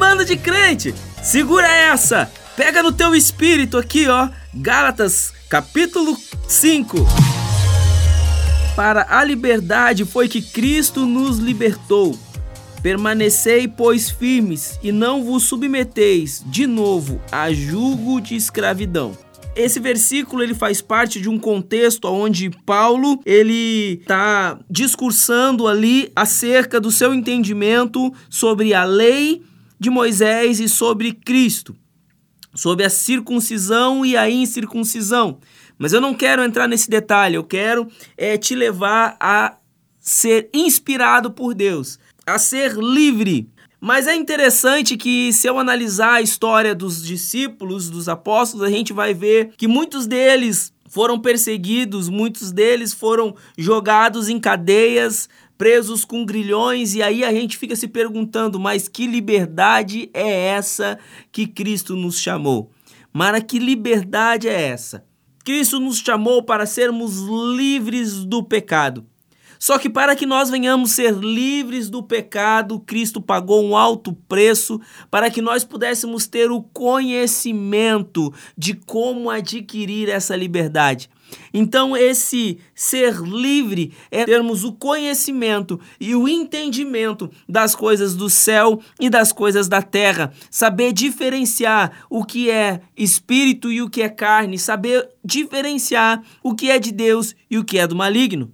bando de crente! Segura essa! Pega no teu espírito aqui, ó. Gálatas, capítulo 5. Para a liberdade foi que Cristo nos libertou. Permanecei, pois, firmes e não vos submeteis de novo a jugo de escravidão. Esse versículo ele faz parte de um contexto onde Paulo ele está discursando ali acerca do seu entendimento sobre a lei de Moisés e sobre Cristo, sobre a circuncisão e a incircuncisão. Mas eu não quero entrar nesse detalhe, eu quero é, te levar a ser inspirado por Deus, a ser livre, mas é interessante que, se eu analisar a história dos discípulos, dos apóstolos, a gente vai ver que muitos deles foram perseguidos, muitos deles foram jogados em cadeias, presos com grilhões, e aí a gente fica se perguntando: mas que liberdade é essa que Cristo nos chamou? Mara, que liberdade é essa? Cristo nos chamou para sermos livres do pecado. Só que para que nós venhamos ser livres do pecado, Cristo pagou um alto preço para que nós pudéssemos ter o conhecimento de como adquirir essa liberdade. Então, esse ser livre é termos o conhecimento e o entendimento das coisas do céu e das coisas da terra, saber diferenciar o que é espírito e o que é carne, saber diferenciar o que é de Deus e o que é do maligno.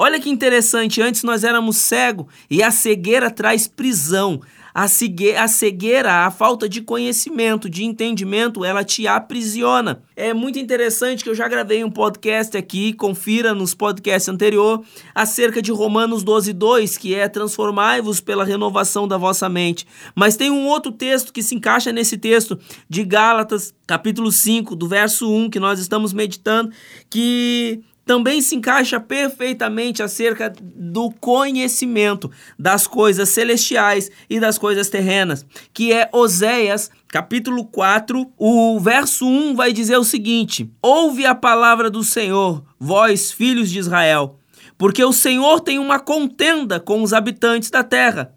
Olha que interessante, antes nós éramos cego e a cegueira traz prisão. A cegueira, a falta de conhecimento, de entendimento, ela te aprisiona. É muito interessante que eu já gravei um podcast aqui, confira nos podcasts anterior, acerca de Romanos 12, 2, que é transformai-vos pela renovação da vossa mente. Mas tem um outro texto que se encaixa nesse texto, de Gálatas, capítulo 5, do verso 1, que nós estamos meditando, que também se encaixa perfeitamente acerca do conhecimento das coisas celestiais e das coisas terrenas, que é Oséias, capítulo 4, o verso 1 vai dizer o seguinte: Ouve a palavra do Senhor, vós, filhos de Israel, porque o Senhor tem uma contenda com os habitantes da terra,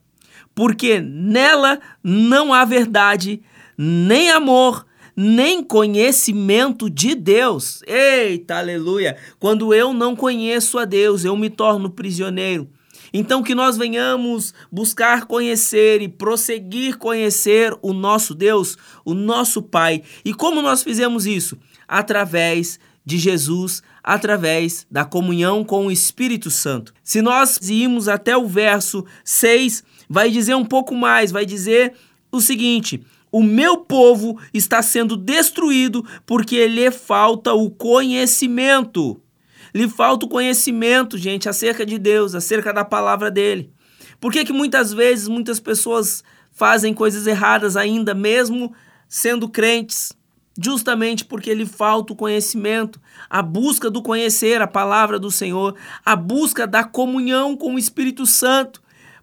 porque nela não há verdade, nem amor, nem conhecimento de Deus. Eita, aleluia! Quando eu não conheço a Deus, eu me torno prisioneiro. Então, que nós venhamos buscar conhecer e prosseguir conhecer o nosso Deus, o nosso Pai. E como nós fizemos isso? Através de Jesus, através da comunhão com o Espírito Santo. Se nós irmos até o verso 6, vai dizer um pouco mais, vai dizer o seguinte: o meu povo está sendo destruído porque lhe falta o conhecimento. Lhe falta o conhecimento, gente, acerca de Deus, acerca da palavra dele. Por que, que muitas vezes muitas pessoas fazem coisas erradas ainda, mesmo sendo crentes? Justamente porque lhe falta o conhecimento, a busca do conhecer a palavra do Senhor, a busca da comunhão com o Espírito Santo.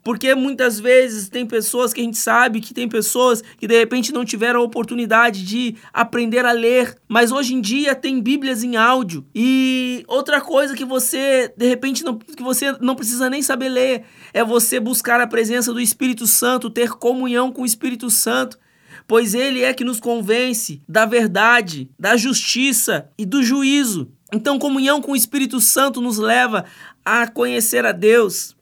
Porque muitas vezes tem pessoas que a gente sabe que tem pessoas que de repente não tiveram a oportunidade de aprender a ler, mas hoje em dia tem Bíblias em áudio. E outra coisa que você de repente não, que você não precisa nem saber ler é você buscar a presença do Espírito Santo, ter comunhão com o Espírito Santo pois ele é que nos convence da verdade, da justiça e do juízo. Então, comunhão com o Espírito Santo nos leva a conhecer a Deus.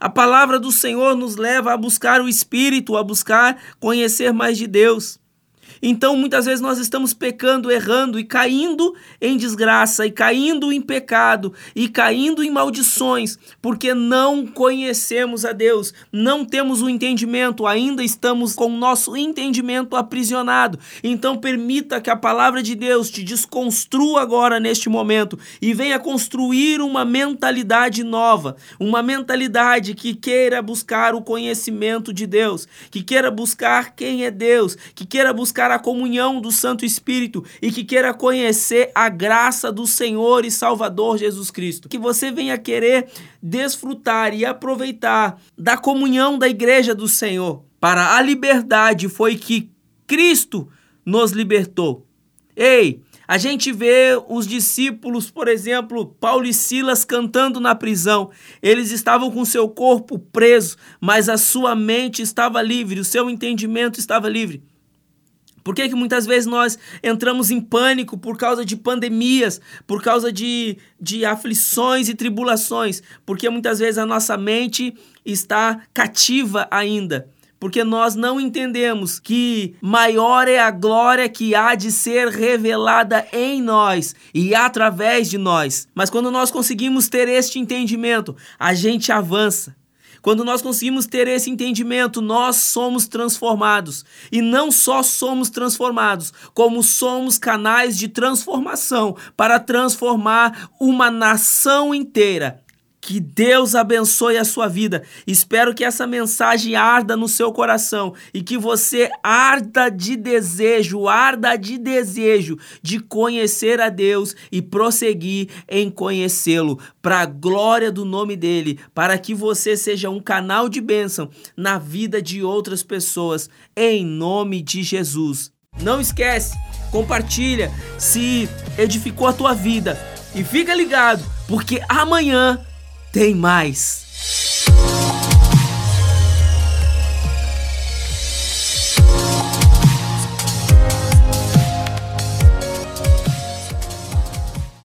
A palavra do Senhor nos leva a buscar o Espírito, a buscar conhecer mais de Deus. Então, muitas vezes nós estamos pecando, errando e caindo em desgraça, e caindo em pecado, e caindo em maldições, porque não conhecemos a Deus, não temos o entendimento, ainda estamos com o nosso entendimento aprisionado. Então, permita que a palavra de Deus te desconstrua agora neste momento e venha construir uma mentalidade nova, uma mentalidade que queira buscar o conhecimento de Deus, que queira buscar quem é Deus, que queira buscar a comunhão do Santo Espírito e que queira conhecer a graça do Senhor e Salvador Jesus Cristo. Que você venha querer desfrutar e aproveitar da comunhão da igreja do Senhor. Para a liberdade foi que Cristo nos libertou. Ei, A gente vê os discípulos, por exemplo, Paulo e Silas cantando na prisão. Eles estavam com seu corpo preso, mas a sua mente estava livre, o seu entendimento estava livre. Por que, que muitas vezes nós entramos em pânico por causa de pandemias, por causa de, de aflições e tribulações? Porque muitas vezes a nossa mente está cativa ainda porque nós não entendemos que maior é a glória que há de ser revelada em nós e através de nós. Mas quando nós conseguimos ter este entendimento, a gente avança. Quando nós conseguimos ter esse entendimento, nós somos transformados. E não só somos transformados, como somos canais de transformação para transformar uma nação inteira. Que Deus abençoe a sua vida. Espero que essa mensagem arda no seu coração e que você arda de desejo, arda de desejo de conhecer a Deus e prosseguir em conhecê-lo, para a glória do nome dele, para que você seja um canal de bênção na vida de outras pessoas, em nome de Jesus. Não esquece, compartilha se edificou a tua vida e fica ligado, porque amanhã tem mais.